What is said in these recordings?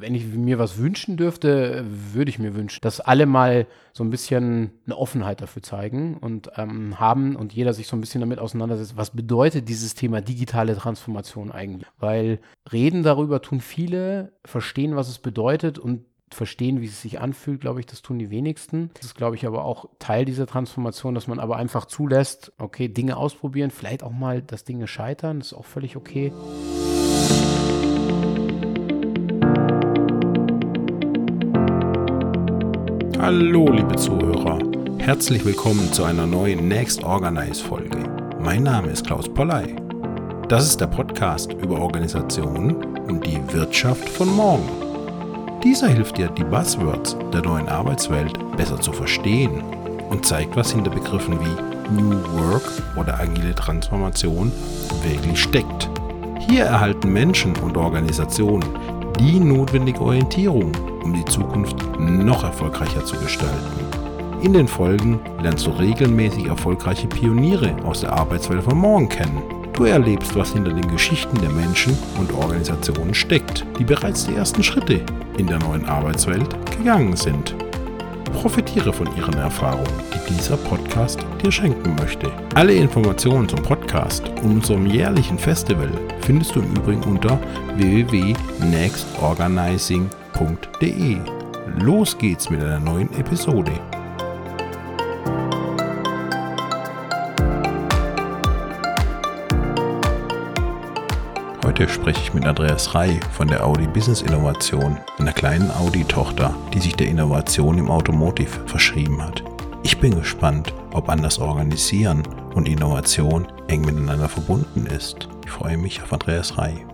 wenn ich mir was wünschen dürfte, würde ich mir wünschen, dass alle mal so ein bisschen eine Offenheit dafür zeigen und ähm, haben und jeder sich so ein bisschen damit auseinandersetzt, was bedeutet dieses Thema digitale Transformation eigentlich? Weil reden darüber tun viele, verstehen, was es bedeutet und verstehen, wie es sich anfühlt, glaube ich, das tun die wenigsten. Das ist, glaube ich, aber auch Teil dieser Transformation, dass man aber einfach zulässt, okay, Dinge ausprobieren, vielleicht auch mal, dass Dinge scheitern, das ist auch völlig okay. Hallo, liebe Zuhörer. Herzlich willkommen zu einer neuen Next Organize Folge. Mein Name ist Klaus Polley. Das ist der Podcast über Organisation und die Wirtschaft von morgen. Dieser hilft dir, die Buzzwords der neuen Arbeitswelt besser zu verstehen und zeigt, was hinter Begriffen wie New Work oder agile Transformation wirklich steckt. Hier erhalten Menschen und Organisationen die notwendige Orientierung, um die Zukunft noch erfolgreicher zu gestalten. In den Folgen lernst du regelmäßig erfolgreiche Pioniere aus der Arbeitswelt von morgen kennen. Du erlebst, was hinter den Geschichten der Menschen und Organisationen steckt, die bereits die ersten Schritte in der neuen Arbeitswelt gegangen sind. Profitiere von ihren Erfahrungen, die dieser Podcast dir schenken möchte. Alle Informationen zum Podcast und unserem jährlichen Festival findest du im Übrigen unter www.nextorganizing.de. Los geht's mit einer neuen Episode. Heute spreche ich mit Andreas Rey von der Audi Business Innovation, einer kleinen Audi-Tochter, die sich der Innovation im Automotive verschrieben hat. Ich bin gespannt, ob anders organisieren und Innovation eng miteinander verbunden ist. Ich freue mich auf Andreas Rey.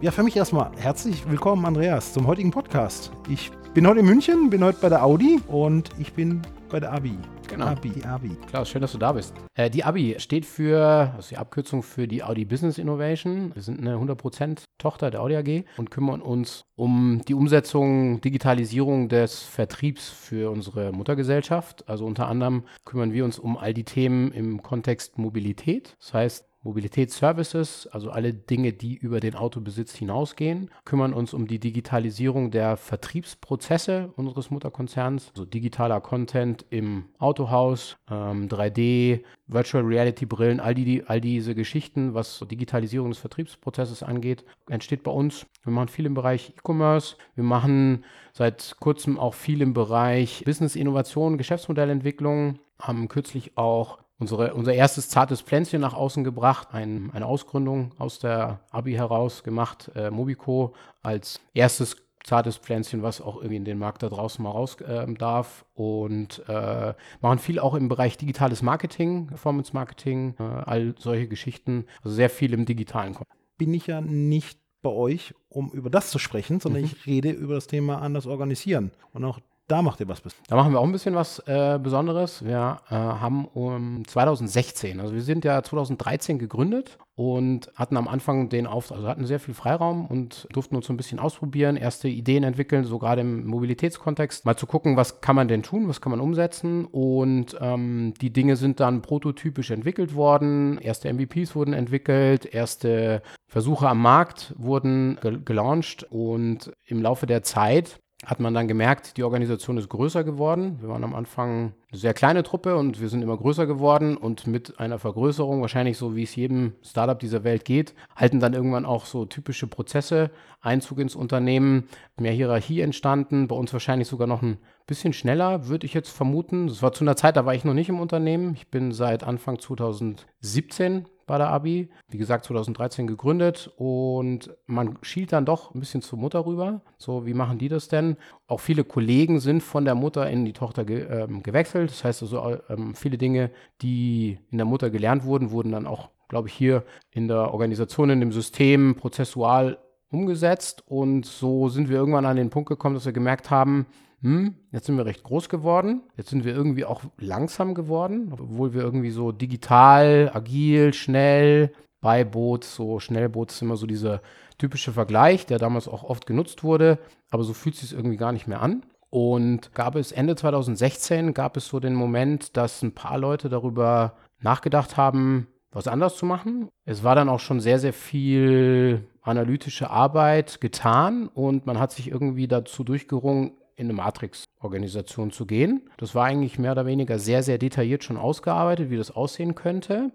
Ja, für mich erstmal herzlich willkommen, Andreas, zum heutigen Podcast. Ich bin heute in München, bin heute bei der Audi und ich bin bei der Abi. Genau. Abi, Abi. Klaus, schön, dass du da bist. Äh, die Abi steht für, das ist die Abkürzung für die Audi Business Innovation. Wir sind eine 100% Tochter der Audi AG und kümmern uns um die Umsetzung, Digitalisierung des Vertriebs für unsere Muttergesellschaft. Also unter anderem kümmern wir uns um all die Themen im Kontext Mobilität. Das heißt, Mobilitätsservices, also alle Dinge, die über den Autobesitz hinausgehen, kümmern uns um die Digitalisierung der Vertriebsprozesse unseres Mutterkonzerns, also digitaler Content im Autohaus, ähm, 3D, Virtual Reality Brillen, all, die, all diese Geschichten, was Digitalisierung des Vertriebsprozesses angeht, entsteht bei uns. Wir machen viel im Bereich E-Commerce, wir machen seit kurzem auch viel im Bereich Business Innovation, Geschäftsmodellentwicklung, haben kürzlich auch unsere, unser erstes zartes Pflänzchen nach außen gebracht, ein, eine Ausgründung aus der Abi heraus gemacht, äh, Mobico als erstes zartes Pflänzchen, was auch irgendwie in den Markt da draußen mal raus äh, darf und äh, machen viel auch im Bereich digitales Marketing, Performance Marketing, äh, all solche Geschichten, also sehr viel im digitalen. Bin ich ja nicht bei euch, um über das zu sprechen, sondern mhm. ich rede über das Thema anders organisieren. Und auch da macht ihr was. Da machen wir auch ein bisschen was äh, Besonderes. Wir äh, haben um 2016, also wir sind ja 2013 gegründet und hatten am Anfang den Auftrag, also hatten sehr viel Freiraum und durften uns so ein bisschen ausprobieren, erste Ideen entwickeln, so gerade im Mobilitätskontext, mal zu gucken, was kann man denn tun, was kann man umsetzen und ähm, die Dinge sind dann prototypisch entwickelt worden, erste MVPs wurden entwickelt, erste Versuche am Markt wurden gelauncht und im Laufe der Zeit hat man dann gemerkt, die Organisation ist größer geworden. Wir waren am Anfang eine sehr kleine Truppe und wir sind immer größer geworden und mit einer Vergrößerung, wahrscheinlich so wie es jedem Startup dieser Welt geht, halten dann irgendwann auch so typische Prozesse Einzug ins Unternehmen, mehr Hierarchie entstanden, bei uns wahrscheinlich sogar noch ein bisschen schneller, würde ich jetzt vermuten. Das war zu einer Zeit, da war ich noch nicht im Unternehmen. Ich bin seit Anfang 2017 bei der Abi. Wie gesagt, 2013 gegründet und man schielt dann doch ein bisschen zur Mutter rüber. So, wie machen die das denn? Auch viele Kollegen sind von der Mutter in die Tochter ge ähm, gewechselt. Das heißt also, ähm, viele Dinge, die in der Mutter gelernt wurden, wurden dann auch, glaube ich, hier in der Organisation, in dem System prozessual umgesetzt. Und so sind wir irgendwann an den Punkt gekommen, dass wir gemerkt haben, hm, jetzt sind wir recht groß geworden, jetzt sind wir irgendwie auch langsam geworden, obwohl wir irgendwie so digital, agil, schnell, Beiboot, so Schnellboot ist immer so dieser typische Vergleich, der damals auch oft genutzt wurde, aber so fühlt es sich irgendwie gar nicht mehr an. Und gab es Ende 2016, gab es so den Moment, dass ein paar Leute darüber nachgedacht haben, was anders zu machen. Es war dann auch schon sehr, sehr viel analytische Arbeit getan und man hat sich irgendwie dazu durchgerungen, in eine Matrix-Organisation zu gehen. Das war eigentlich mehr oder weniger sehr, sehr detailliert schon ausgearbeitet, wie das aussehen könnte.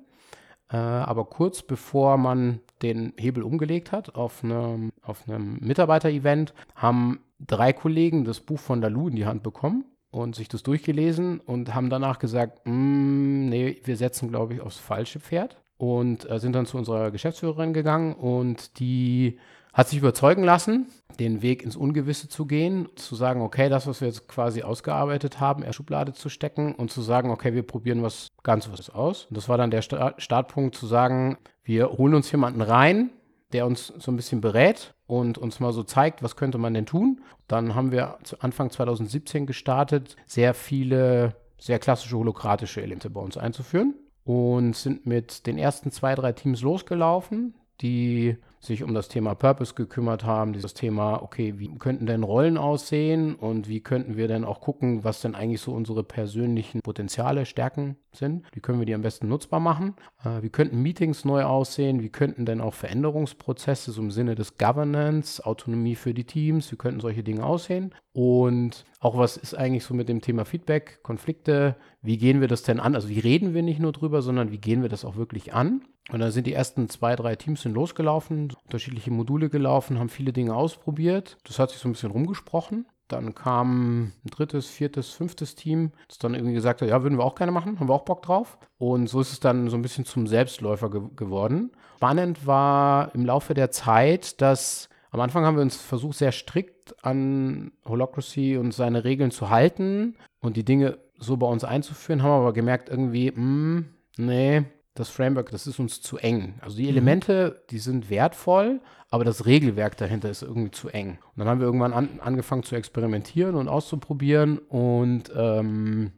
Äh, aber kurz bevor man den Hebel umgelegt hat auf einem, auf einem Mitarbeiter-Event, haben drei Kollegen das Buch von Lalu in die Hand bekommen und sich das durchgelesen und haben danach gesagt, mm, nee, wir setzen, glaube ich, aufs falsche Pferd und äh, sind dann zu unserer Geschäftsführerin gegangen und die hat sich überzeugen lassen, den Weg ins Ungewisse zu gehen, zu sagen, okay, das, was wir jetzt quasi ausgearbeitet haben, er Schublade zu stecken und zu sagen, okay, wir probieren was ganz was aus. Und das war dann der Sta Startpunkt zu sagen, wir holen uns jemanden rein, der uns so ein bisschen berät und uns mal so zeigt, was könnte man denn tun. Dann haben wir Anfang 2017 gestartet, sehr viele sehr klassische holokratische Elemente bei uns einzuführen und sind mit den ersten zwei, drei Teams losgelaufen, die sich um das Thema Purpose gekümmert haben, dieses Thema, okay, wie könnten denn Rollen aussehen und wie könnten wir denn auch gucken, was denn eigentlich so unsere persönlichen Potenziale, Stärken sind, wie können wir die am besten nutzbar machen, äh, wie könnten Meetings neu aussehen, wie könnten denn auch Veränderungsprozesse so im Sinne des Governance, Autonomie für die Teams, wie könnten solche Dinge aussehen? Und auch was ist eigentlich so mit dem Thema Feedback, Konflikte, wie gehen wir das denn an, also wie reden wir nicht nur drüber, sondern wie gehen wir das auch wirklich an und dann sind die ersten zwei, drei Teams sind losgelaufen, unterschiedliche Module gelaufen, haben viele Dinge ausprobiert. Das hat sich so ein bisschen rumgesprochen. Dann kam ein drittes, viertes, fünftes Team, das dann irgendwie gesagt hat, ja, würden wir auch gerne machen, haben wir auch Bock drauf. Und so ist es dann so ein bisschen zum Selbstläufer ge geworden. Spannend war im Laufe der Zeit, dass am Anfang haben wir uns versucht, sehr strikt an Holocracy und seine Regeln zu halten und die Dinge so bei uns einzuführen, haben aber gemerkt, irgendwie, mh, hm, nee, das Framework, das ist uns zu eng. Also die mhm. Elemente, die sind wertvoll, aber das Regelwerk dahinter ist irgendwie zu eng. Und dann haben wir irgendwann an, angefangen zu experimentieren und auszuprobieren und ähm,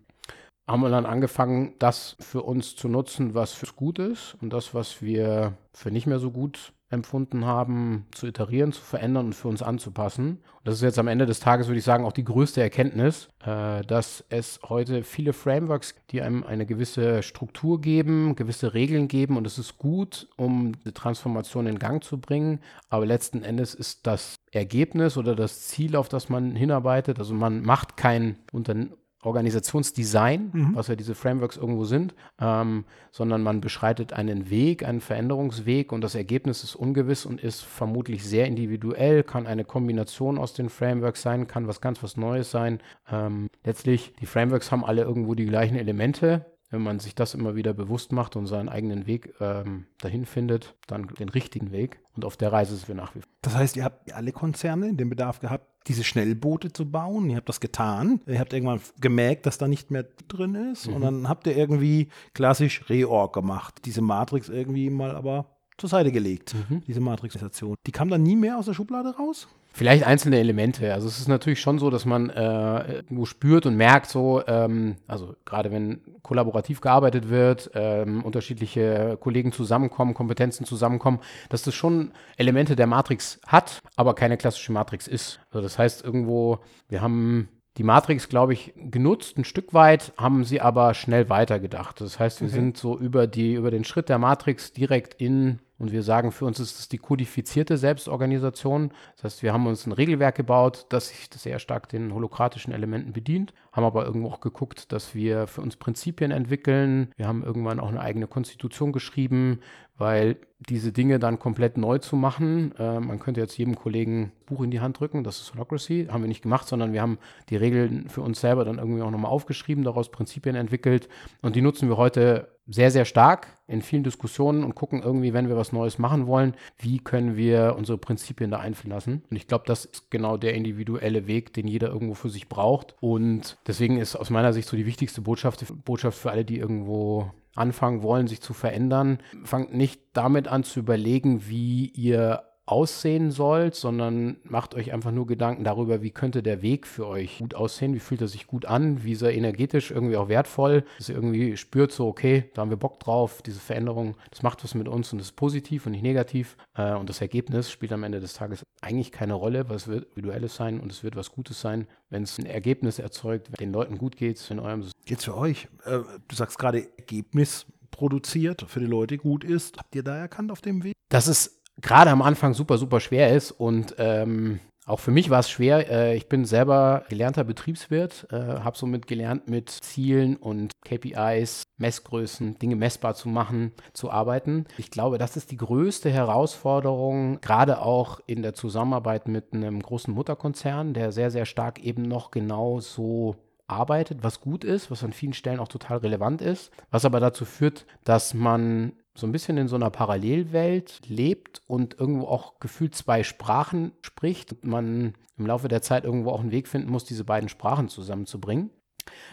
haben wir dann angefangen, das für uns zu nutzen, was für gut ist und das, was wir für nicht mehr so gut empfunden haben, zu iterieren, zu verändern und für uns anzupassen. Und das ist jetzt am Ende des Tages, würde ich sagen, auch die größte Erkenntnis, äh, dass es heute viele Frameworks, die einem eine gewisse Struktur geben, gewisse Regeln geben und es ist gut, um die Transformation in Gang zu bringen. Aber letzten Endes ist das Ergebnis oder das Ziel, auf das man hinarbeitet, also man macht kein Unternehmen Organisationsdesign, mhm. was ja diese Frameworks irgendwo sind, ähm, sondern man beschreitet einen Weg, einen Veränderungsweg und das Ergebnis ist ungewiss und ist vermutlich sehr individuell, kann eine Kombination aus den Frameworks sein, kann was ganz was Neues sein. Ähm, letztlich, die Frameworks haben alle irgendwo die gleichen Elemente, wenn man sich das immer wieder bewusst macht und seinen eigenen Weg ähm, dahin findet, dann den richtigen Weg. Und auf der Reise sind wir nach wie vor. Das heißt, ihr habt alle Konzerne den Bedarf gehabt, diese Schnellboote zu bauen. Ihr habt das getan. Ihr habt irgendwann gemerkt, dass da nicht mehr drin ist. Mhm. Und dann habt ihr irgendwie klassisch Reorg gemacht. Diese Matrix irgendwie mal aber zur Seite gelegt, mhm. diese Matrixation. Die kam dann nie mehr aus der Schublade raus? Vielleicht einzelne Elemente. Also es ist natürlich schon so, dass man äh, irgendwo spürt und merkt, so, ähm, also gerade wenn kollaborativ gearbeitet wird, ähm, unterschiedliche Kollegen zusammenkommen, Kompetenzen zusammenkommen, dass das schon Elemente der Matrix hat, aber keine klassische Matrix ist. Also das heißt irgendwo, wir haben die Matrix, glaube ich, genutzt, ein Stück weit, haben sie aber schnell weitergedacht. Das heißt, wir okay. sind so über, die, über den Schritt der Matrix direkt in und wir sagen, für uns ist es die kodifizierte Selbstorganisation. Das heißt, wir haben uns ein Regelwerk gebaut, das sich sehr stark den holokratischen Elementen bedient, haben aber irgendwo auch geguckt, dass wir für uns Prinzipien entwickeln. Wir haben irgendwann auch eine eigene Konstitution geschrieben, weil diese Dinge dann komplett neu zu machen, äh, man könnte jetzt jedem Kollegen ein Buch in die Hand drücken, das ist Holocracy, haben wir nicht gemacht, sondern wir haben die Regeln für uns selber dann irgendwie auch nochmal aufgeschrieben, daraus Prinzipien entwickelt und die nutzen wir heute sehr, sehr stark in vielen Diskussionen und gucken irgendwie, wenn wir was Neues machen wollen, wie können wir unsere Prinzipien da einfließen lassen. Und ich glaube, das ist genau der individuelle Weg, den jeder irgendwo für sich braucht. Und deswegen ist aus meiner Sicht so die wichtigste Botschaft, Botschaft für alle, die irgendwo anfangen wollen, sich zu verändern, fangt nicht damit an zu überlegen, wie ihr aussehen sollt, sondern macht euch einfach nur Gedanken darüber, wie könnte der Weg für euch gut aussehen, wie fühlt er sich gut an, wie ist er energetisch irgendwie auch wertvoll, dass ihr irgendwie spürt so, okay, da haben wir Bock drauf, diese Veränderung, das macht was mit uns und das ist positiv und nicht negativ äh, und das Ergebnis spielt am Ende des Tages eigentlich keine Rolle, weil es wird individuelles sein und es wird was Gutes sein, wenn es ein Ergebnis erzeugt, wenn den Leuten gut geht in eurem System. Geht's für euch? Äh, du sagst gerade Ergebnis, produziert, für die Leute gut ist. Habt ihr da erkannt auf dem Weg? Dass es gerade am Anfang super, super schwer ist und ähm, auch für mich war es schwer. Äh, ich bin selber gelernter Betriebswirt, äh, habe somit gelernt, mit Zielen und KPIs, Messgrößen, Dinge messbar zu machen, zu arbeiten. Ich glaube, das ist die größte Herausforderung, gerade auch in der Zusammenarbeit mit einem großen Mutterkonzern, der sehr, sehr stark eben noch genau so arbeitet, was gut ist, was an vielen Stellen auch total relevant ist, was aber dazu führt, dass man so ein bisschen in so einer Parallelwelt lebt und irgendwo auch gefühlt zwei Sprachen spricht und man im Laufe der Zeit irgendwo auch einen Weg finden muss, diese beiden Sprachen zusammenzubringen,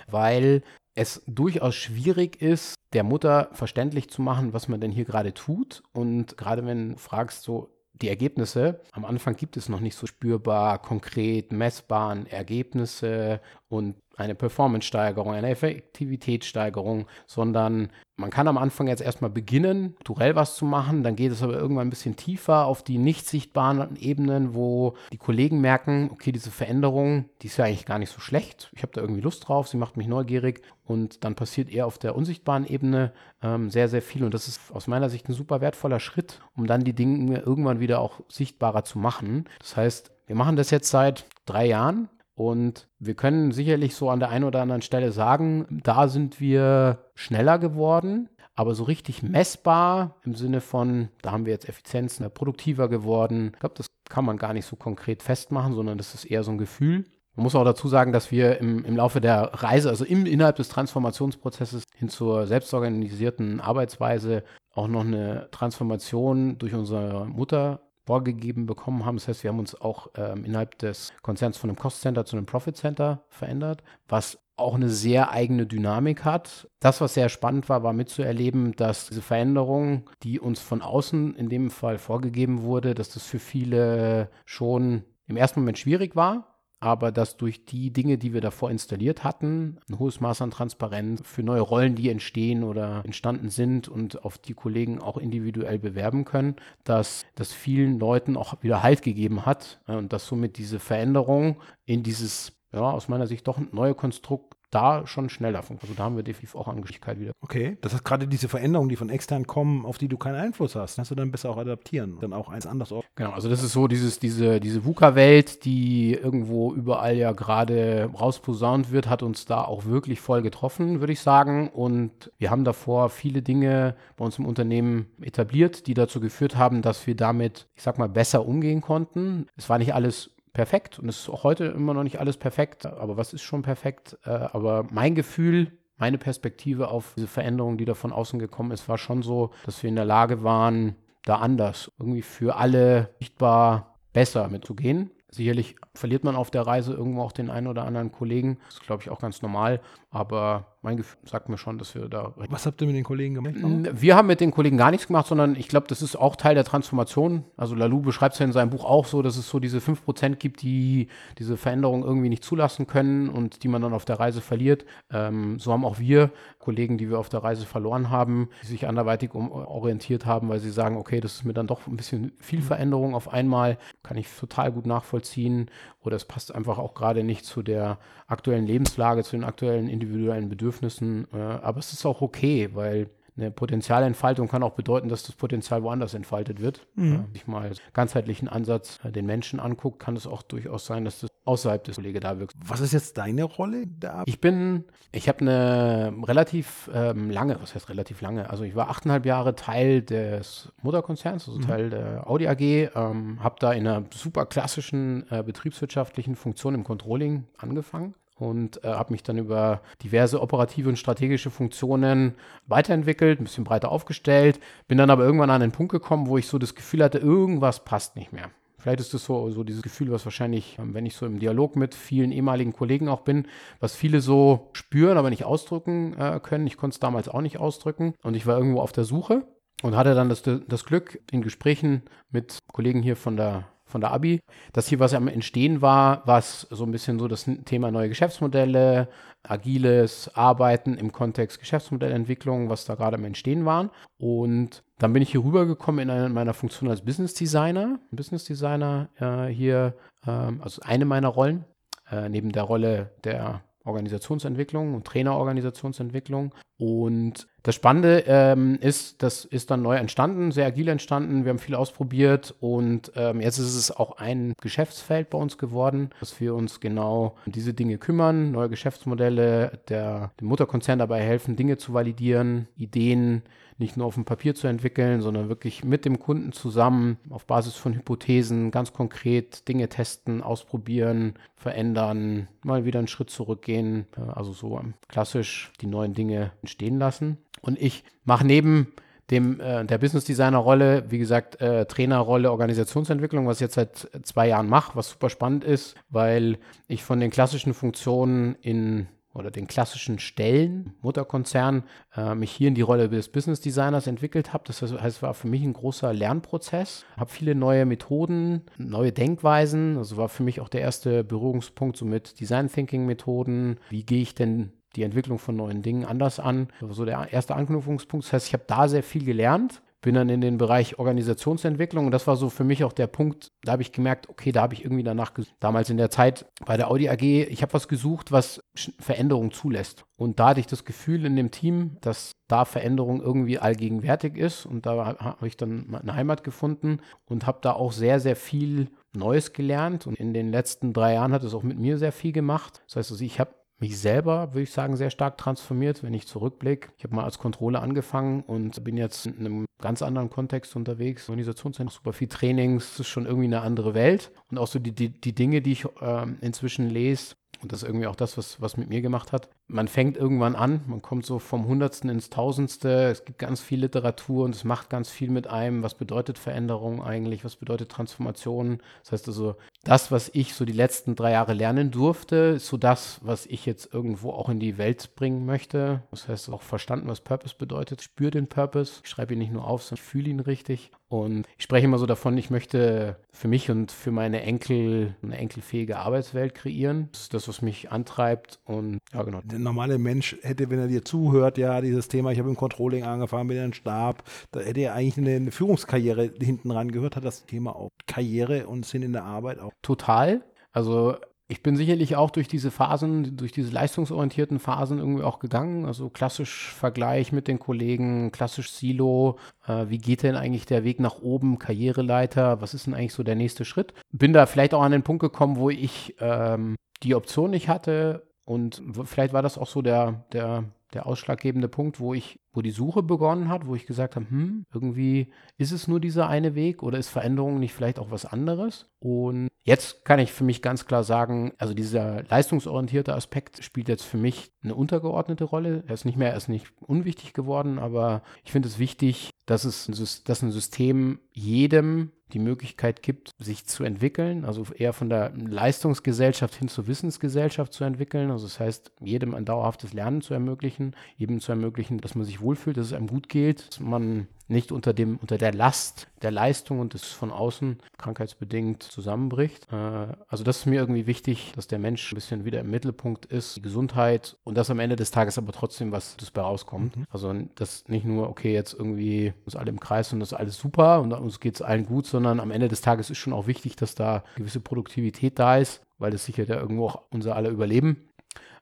weil es durchaus schwierig ist, der Mutter verständlich zu machen, was man denn hier gerade tut. Und gerade wenn du fragst, so die Ergebnisse, am Anfang gibt es noch nicht so spürbar, konkret messbaren Ergebnisse und eine Performance-Steigerung, eine Effektivitätssteigerung, sondern man kann am Anfang jetzt erstmal beginnen, naturell was zu machen, dann geht es aber irgendwann ein bisschen tiefer auf die nicht sichtbaren Ebenen, wo die Kollegen merken, okay, diese Veränderung, die ist ja eigentlich gar nicht so schlecht, ich habe da irgendwie Lust drauf, sie macht mich neugierig. Und dann passiert eher auf der unsichtbaren Ebene ähm, sehr, sehr viel. Und das ist aus meiner Sicht ein super wertvoller Schritt, um dann die Dinge irgendwann wieder auch sichtbarer zu machen. Das heißt, wir machen das jetzt seit drei Jahren und wir können sicherlich so an der einen oder anderen Stelle sagen, da sind wir schneller geworden, aber so richtig messbar im Sinne von, da haben wir jetzt Effizienzen, produktiver geworden. Ich glaube, das kann man gar nicht so konkret festmachen, sondern das ist eher so ein Gefühl. Man muss auch dazu sagen, dass wir im, im Laufe der Reise, also im, innerhalb des Transformationsprozesses hin zur selbstorganisierten Arbeitsweise auch noch eine Transformation durch unsere Mutter vorgegeben bekommen haben. Das heißt, wir haben uns auch ähm, innerhalb des Konzerns von einem Cost Center zu einem Profit Center verändert, was auch eine sehr eigene Dynamik hat. Das, was sehr spannend war, war mitzuerleben, dass diese Veränderung, die uns von außen in dem Fall vorgegeben wurde, dass das für viele schon im ersten Moment schwierig war, aber dass durch die Dinge, die wir davor installiert hatten, ein hohes Maß an Transparenz für neue Rollen, die entstehen oder entstanden sind und auf die Kollegen auch individuell bewerben können, dass das vielen Leuten auch wieder Halt gegeben hat und dass somit diese Veränderung in dieses, ja, aus meiner Sicht doch neue Konstrukt da schon schneller funktioniert. Also da haben wir definitiv auch Angrifflichkeit wieder. Okay, das heißt gerade diese Veränderungen, die von extern kommen, auf die du keinen Einfluss hast, kannst du dann besser auch adaptieren, dann auch eins anders. Genau, also das ist so dieses, diese, diese VUCA-Welt, die irgendwo überall ja gerade rausposaunt wird, hat uns da auch wirklich voll getroffen, würde ich sagen. Und wir haben davor viele Dinge bei uns im Unternehmen etabliert, die dazu geführt haben, dass wir damit, ich sag mal, besser umgehen konnten. Es war nicht alles perfekt und es ist auch heute immer noch nicht alles perfekt, aber was ist schon perfekt? Äh, aber mein Gefühl, meine Perspektive auf diese Veränderung, die da von außen gekommen ist, war schon so, dass wir in der Lage waren, da anders, irgendwie für alle sichtbar besser mitzugehen. Sicherlich verliert man auf der Reise irgendwo auch den einen oder anderen Kollegen. Das ist, glaube ich, auch ganz normal. Aber mein Gefühl sagt mir schon, dass wir da. Was habt ihr mit den Kollegen gemacht? Wir haben mit den Kollegen gar nichts gemacht, sondern ich glaube, das ist auch Teil der Transformation. Also Lalou beschreibt es ja in seinem Buch auch so, dass es so diese 5% gibt, die diese Veränderung irgendwie nicht zulassen können und die man dann auf der Reise verliert. Ähm, so haben auch wir Kollegen, die wir auf der Reise verloren haben, die sich anderweitig orientiert haben, weil sie sagen, okay, das ist mir dann doch ein bisschen viel Veränderung auf einmal, kann ich total gut nachvollziehen oder es passt einfach auch gerade nicht zu der aktuellen Lebenslage, zu den aktuellen individuellen Bedürfnissen. Äh, aber es ist auch okay, weil eine Potenzialentfaltung kann auch bedeuten, dass das Potenzial woanders entfaltet wird. Mhm. Wenn ich mal ganzheitlichen Ansatz äh, den Menschen anguckt, kann es auch durchaus sein, dass das außerhalb des Kollege da wirkt. Was ist jetzt deine Rolle da? Ich bin, ich habe eine relativ ähm, lange, was heißt relativ lange? Also ich war achteinhalb Jahre Teil des Mutterkonzerns, also mhm. Teil der Audi AG, ähm, habe da in einer super klassischen äh, betriebswirtschaftlichen Funktion im Controlling angefangen und äh, habe mich dann über diverse operative und strategische Funktionen weiterentwickelt, ein bisschen breiter aufgestellt, bin dann aber irgendwann an den Punkt gekommen, wo ich so das Gefühl hatte, irgendwas passt nicht mehr. Vielleicht ist es so, so dieses Gefühl, was wahrscheinlich, ähm, wenn ich so im Dialog mit vielen ehemaligen Kollegen auch bin, was viele so spüren, aber nicht ausdrücken äh, können. Ich konnte es damals auch nicht ausdrücken und ich war irgendwo auf der Suche und hatte dann das, das Glück in Gesprächen mit Kollegen hier von der von der Abi. Das hier, was am Entstehen war, war so ein bisschen so das Thema neue Geschäftsmodelle, agiles Arbeiten im Kontext Geschäftsmodellentwicklung, was da gerade am Entstehen waren. Und dann bin ich hier rübergekommen in eine, meiner Funktion als Business Designer. Business Designer äh, hier, ähm, also eine meiner Rollen, äh, neben der Rolle der Organisationsentwicklung und Trainerorganisationsentwicklung Und das Spannende ähm, ist, das ist dann neu entstanden, sehr agil entstanden. Wir haben viel ausprobiert und ähm, jetzt ist es auch ein Geschäftsfeld bei uns geworden, dass wir uns genau um diese Dinge kümmern, neue Geschäftsmodelle, der, dem Mutterkonzern dabei helfen, Dinge zu validieren, Ideen nicht nur auf dem Papier zu entwickeln, sondern wirklich mit dem Kunden zusammen auf Basis von Hypothesen ganz konkret Dinge testen, ausprobieren, verändern, mal wieder einen Schritt zurückgehen, also so klassisch die neuen Dinge entstehen lassen. Und ich mache neben dem äh, der Business Designer Rolle, wie gesagt, äh, Trainerrolle, Organisationsentwicklung, was ich jetzt seit zwei Jahren mache, was super spannend ist, weil ich von den klassischen Funktionen in oder den klassischen Stellen, Mutterkonzern, äh, mich hier in die Rolle des Business Designers entwickelt habe. Das heißt, es war für mich ein großer Lernprozess. Habe viele neue Methoden, neue Denkweisen. Also war für mich auch der erste Berührungspunkt so mit Design Thinking Methoden. Wie gehe ich denn die Entwicklung von neuen Dingen anders an? So der erste Anknüpfungspunkt. Das heißt, ich habe da sehr viel gelernt bin dann in den Bereich Organisationsentwicklung und das war so für mich auch der Punkt, da habe ich gemerkt, okay, da habe ich irgendwie danach, damals in der Zeit bei der Audi AG, ich habe was gesucht, was Veränderung zulässt. Und da hatte ich das Gefühl in dem Team, dass da Veränderung irgendwie allgegenwärtig ist und da habe ich dann eine Heimat gefunden und habe da auch sehr, sehr viel Neues gelernt und in den letzten drei Jahren hat es auch mit mir sehr viel gemacht. Das heißt, also ich habe mich selber, würde ich sagen, sehr stark transformiert, wenn ich zurückblicke. Ich habe mal als Controller angefangen und bin jetzt in einem ganz anderen Kontext unterwegs. Organisationszentrum, super viel Trainings, das ist schon irgendwie eine andere Welt. Und auch so die, die, die Dinge, die ich äh, inzwischen lese, und das ist irgendwie auch das, was, was mit mir gemacht hat. Man fängt irgendwann an, man kommt so vom Hundertsten ins Tausendste. Es gibt ganz viel Literatur und es macht ganz viel mit einem. Was bedeutet Veränderung eigentlich? Was bedeutet Transformation? Das heißt also, das, was ich so die letzten drei Jahre lernen durfte, ist so das, was ich jetzt irgendwo auch in die Welt bringen möchte. Das heißt auch verstanden, was Purpose bedeutet. Spüre den Purpose. Ich schreibe ihn nicht nur auf, sondern ich fühle ihn richtig. Und ich spreche immer so davon, ich möchte für mich und für meine Enkel eine enkelfähige Arbeitswelt kreieren. Das ist das, was mich antreibt. Und ja, genau. Der normale Mensch hätte, wenn er dir zuhört, ja, dieses Thema, ich habe im Controlling angefangen mit einem Stab, da hätte er eigentlich eine, Führungskarriere hinten ran gehört, hat das Thema auch Karriere und Sinn in der Arbeit auch. Total. Also ich bin sicherlich auch durch diese Phasen, durch diese leistungsorientierten Phasen irgendwie auch gegangen. Also klassisch Vergleich mit den Kollegen, klassisch Silo. Äh, wie geht denn eigentlich der Weg nach oben, Karriereleiter? Was ist denn eigentlich so der nächste Schritt? Bin da vielleicht auch an den Punkt gekommen, wo ich ähm, die Option nicht hatte. Und vielleicht war das auch so der, der, der ausschlaggebende Punkt, wo ich, wo die Suche begonnen hat, wo ich gesagt habe, hm, irgendwie ist es nur dieser eine Weg oder ist Veränderung nicht vielleicht auch was anderes? Und Jetzt kann ich für mich ganz klar sagen, also dieser leistungsorientierte Aspekt spielt jetzt für mich eine untergeordnete Rolle. Er ist nicht mehr, er ist nicht unwichtig geworden, aber ich finde es wichtig, dass es dass ein System jedem die Möglichkeit gibt, sich zu entwickeln, also eher von der Leistungsgesellschaft hin zur Wissensgesellschaft zu entwickeln. Also das heißt, jedem ein dauerhaftes Lernen zu ermöglichen, jedem zu ermöglichen, dass man sich wohlfühlt, dass es einem gut geht, dass man nicht unter, dem, unter der Last der Leistung und des von außen krankheitsbedingt zusammenbricht. Äh, also das ist mir irgendwie wichtig, dass der Mensch ein bisschen wieder im Mittelpunkt ist, die Gesundheit und dass am Ende des Tages aber trotzdem was das bei rauskommt. Mhm. Also dass nicht nur, okay, jetzt irgendwie uns alle im Kreis und das ist alles super und uns geht es allen gut, sondern am Ende des Tages ist schon auch wichtig, dass da gewisse Produktivität da ist, weil das sichert ja irgendwo auch unser aller Überleben.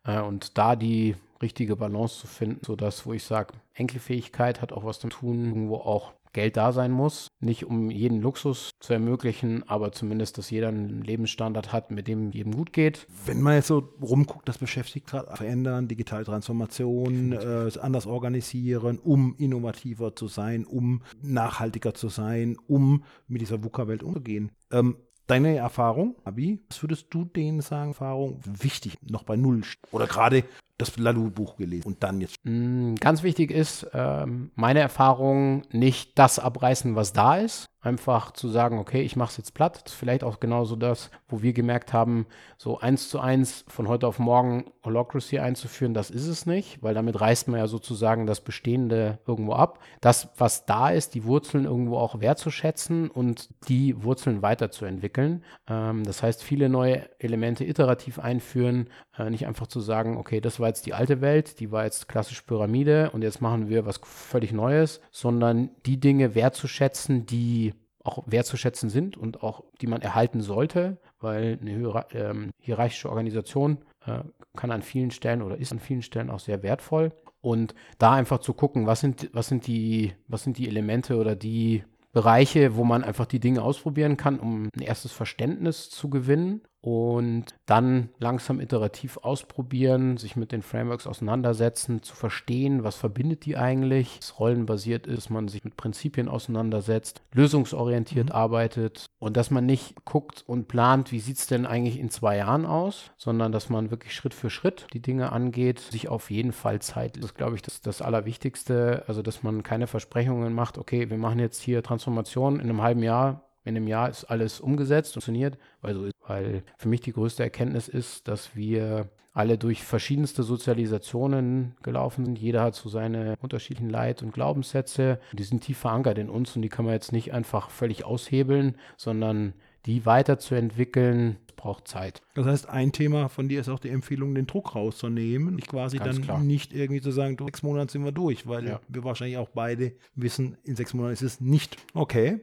Äh, und da die richtige Balance zu finden, sodass, wo ich sage, Enkelfähigkeit hat auch was zu tun, irgendwo auch Geld da sein muss. Nicht um jeden Luxus zu ermöglichen, aber zumindest, dass jeder einen Lebensstandard hat, mit dem jedem gut geht. Wenn man jetzt so rumguckt, das beschäftigt gerade verändern, digitale Transformation, äh, anders organisieren, um innovativer zu sein, um nachhaltiger zu sein, um mit dieser VUCA-Welt umzugehen. Ähm, Deine Erfahrung, Abi, was würdest du denen sagen, Erfahrung, wichtig, noch bei Null oder gerade das Lalu-Buch gelesen und dann jetzt? Mm, ganz wichtig ist, ähm, meine Erfahrung, nicht das abreißen, was da ist. Einfach zu sagen, okay, ich mache es jetzt platt. Das ist vielleicht auch genauso das, wo wir gemerkt haben, so eins zu eins von heute auf morgen Holocracy einzuführen, das ist es nicht, weil damit reißt man ja sozusagen das Bestehende irgendwo ab. Das, was da ist, die Wurzeln irgendwo auch wertzuschätzen und die Wurzeln weiterzuentwickeln. Ähm, das heißt, viele neue Elemente iterativ einführen, äh, nicht einfach zu sagen, okay, das war jetzt die alte Welt, die war jetzt klassisch Pyramide und jetzt machen wir was völlig Neues, sondern die Dinge wertzuschätzen, die auch wertzuschätzen sind und auch die man erhalten sollte, weil eine ähm, hierarchische Organisation äh, kann an vielen Stellen oder ist an vielen Stellen auch sehr wertvoll. Und da einfach zu gucken, was sind, was sind die, was sind die Elemente oder die Bereiche, wo man einfach die Dinge ausprobieren kann, um ein erstes Verständnis zu gewinnen und dann langsam iterativ ausprobieren, sich mit den Frameworks auseinandersetzen, zu verstehen, was verbindet die eigentlich, was rollenbasiert ist, man sich mit Prinzipien auseinandersetzt, lösungsorientiert mhm. arbeitet und dass man nicht guckt und plant, wie sieht es denn eigentlich in zwei Jahren aus, sondern dass man wirklich Schritt für Schritt die Dinge angeht, sich auf jeden Fall Zeit. Das ist, glaube ich, das, das Allerwichtigste, also dass man keine Versprechungen macht, okay, wir machen jetzt hier Transformation in einem halben Jahr, in einem Jahr ist alles umgesetzt, funktioniert, weil so ist. Weil für mich die größte Erkenntnis ist, dass wir alle durch verschiedenste Sozialisationen gelaufen sind. Jeder hat so seine unterschiedlichen Leit- und Glaubenssätze. Die sind tief verankert in uns und die kann man jetzt nicht einfach völlig aushebeln, sondern die weiterzuentwickeln, braucht Zeit. Das heißt, ein Thema von dir ist auch die Empfehlung, den Druck rauszunehmen. Ich quasi Ganz dann klar. nicht irgendwie zu sagen, sechs Monate sind wir durch, weil ja. wir wahrscheinlich auch beide wissen, in sechs Monaten ist es nicht okay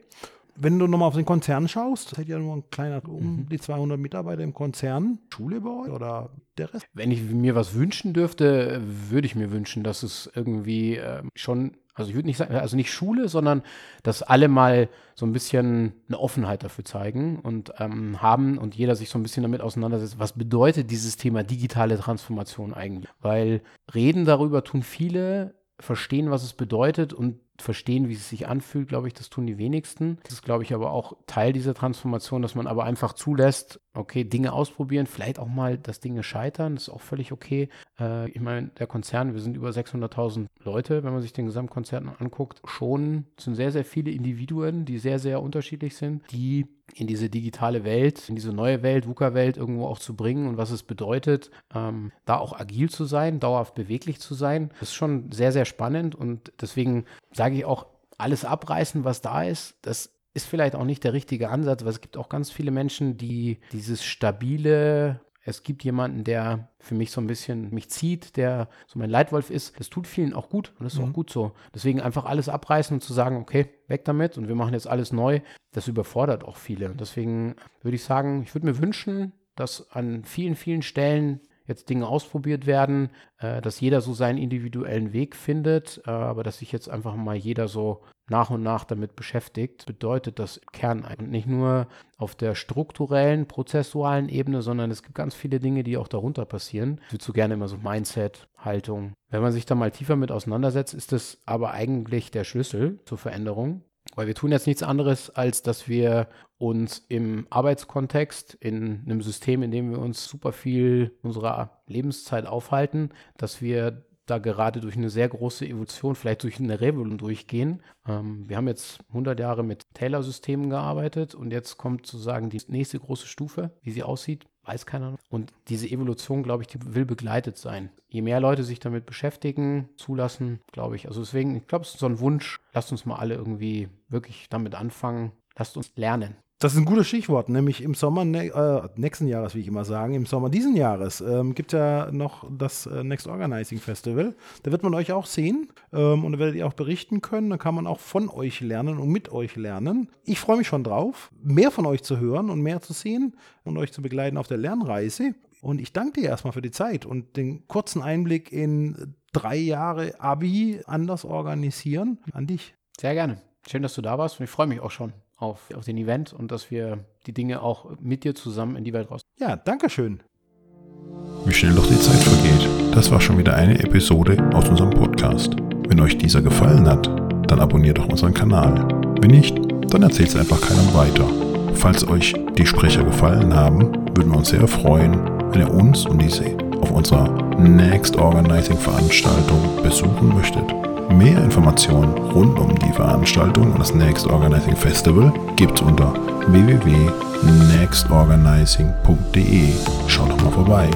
wenn du nochmal auf den Konzern schaust, seid ja nur ein kleiner, um mhm. die 200 Mitarbeiter im Konzern. Schule bei euch oder der Rest? Wenn ich mir was wünschen dürfte, würde ich mir wünschen, dass es irgendwie äh, schon, also ich würde nicht sagen, also nicht Schule, sondern dass alle mal so ein bisschen eine Offenheit dafür zeigen und ähm, haben und jeder sich so ein bisschen damit auseinandersetzt, was bedeutet dieses Thema digitale Transformation eigentlich? Weil reden darüber tun viele, verstehen, was es bedeutet und verstehen, wie es sich anfühlt, glaube ich, das tun die wenigsten. Das ist, glaube ich, aber auch Teil dieser Transformation, dass man aber einfach zulässt, okay, Dinge ausprobieren, vielleicht auch mal, dass Dinge scheitern, das ist auch völlig okay. Äh, ich meine, der Konzern, wir sind über 600.000 Leute, wenn man sich den Gesamtkonzern anguckt, schon sind sehr, sehr viele Individuen, die sehr, sehr unterschiedlich sind, die in diese digitale Welt, in diese neue Welt, VUCA-Welt irgendwo auch zu bringen und was es bedeutet, ähm, da auch agil zu sein, dauerhaft beweglich zu sein. Das ist schon sehr, sehr spannend und deswegen sage ich auch, alles abreißen, was da ist, das ist vielleicht auch nicht der richtige Ansatz, weil es gibt auch ganz viele Menschen, die dieses stabile, es gibt jemanden, der für mich so ein bisschen mich zieht, der so mein Leitwolf ist. Das tut vielen auch gut und das ist mhm. auch gut so. Deswegen einfach alles abreißen und zu sagen, okay, weg damit und wir machen jetzt alles neu, das überfordert auch viele. Deswegen würde ich sagen, ich würde mir wünschen, dass an vielen, vielen Stellen jetzt Dinge ausprobiert werden, äh, dass jeder so seinen individuellen Weg findet, äh, aber dass sich jetzt einfach mal jeder so nach und nach damit beschäftigt, bedeutet das Kern und nicht nur auf der strukturellen, prozessualen Ebene, sondern es gibt ganz viele Dinge, die auch darunter passieren. Ich würde so gerne immer so Mindset, Haltung. Wenn man sich da mal tiefer mit auseinandersetzt, ist das aber eigentlich der Schlüssel zur Veränderung. Weil wir tun jetzt nichts anderes, als dass wir uns im Arbeitskontext, in einem System, in dem wir uns super viel unserer Lebenszeit aufhalten, dass wir da gerade durch eine sehr große Evolution, vielleicht durch eine Revolution durchgehen. Ähm, wir haben jetzt 100 Jahre mit Taylor-Systemen gearbeitet und jetzt kommt sozusagen die nächste große Stufe, wie sie aussieht, weiß keiner. Und diese Evolution, glaube ich, die will begleitet sein. Je mehr Leute sich damit beschäftigen, zulassen, glaube ich. Also deswegen, ich glaube, es ist so ein Wunsch, lasst uns mal alle irgendwie wirklich damit anfangen, lasst uns lernen. Das ist ein gutes Stichwort, nämlich im Sommer ne äh, nächsten Jahres, wie ich immer sagen, im Sommer diesen Jahres ähm, gibt ja noch das äh, Next Organizing Festival. Da wird man euch auch sehen ähm, und da werdet ihr auch berichten können. Da kann man auch von euch lernen und mit euch lernen. Ich freue mich schon drauf, mehr von euch zu hören und mehr zu sehen und euch zu begleiten auf der Lernreise. Und ich danke dir erstmal für die Zeit und den kurzen Einblick in drei Jahre Abi anders organisieren an dich. Sehr gerne. Schön, dass du da warst und ich freue mich auch schon auf, auf den Event und dass wir die Dinge auch mit dir zusammen in die Welt raus. Ja, danke schön. Wie schnell doch die Zeit vergeht. Das war schon wieder eine Episode aus unserem Podcast. Wenn euch dieser gefallen hat, dann abonniert doch unseren Kanal. Wenn nicht, dann erzählt es einfach keinem weiter. Falls euch die Sprecher gefallen haben, würden wir uns sehr freuen, wenn ihr uns und diese auf unserer Next Organizing Veranstaltung besuchen möchtet. Mehr Informationen rund um die Veranstaltung und das Next Organizing Festival gibt es unter www.nextorganizing.de. Schaut doch mal vorbei.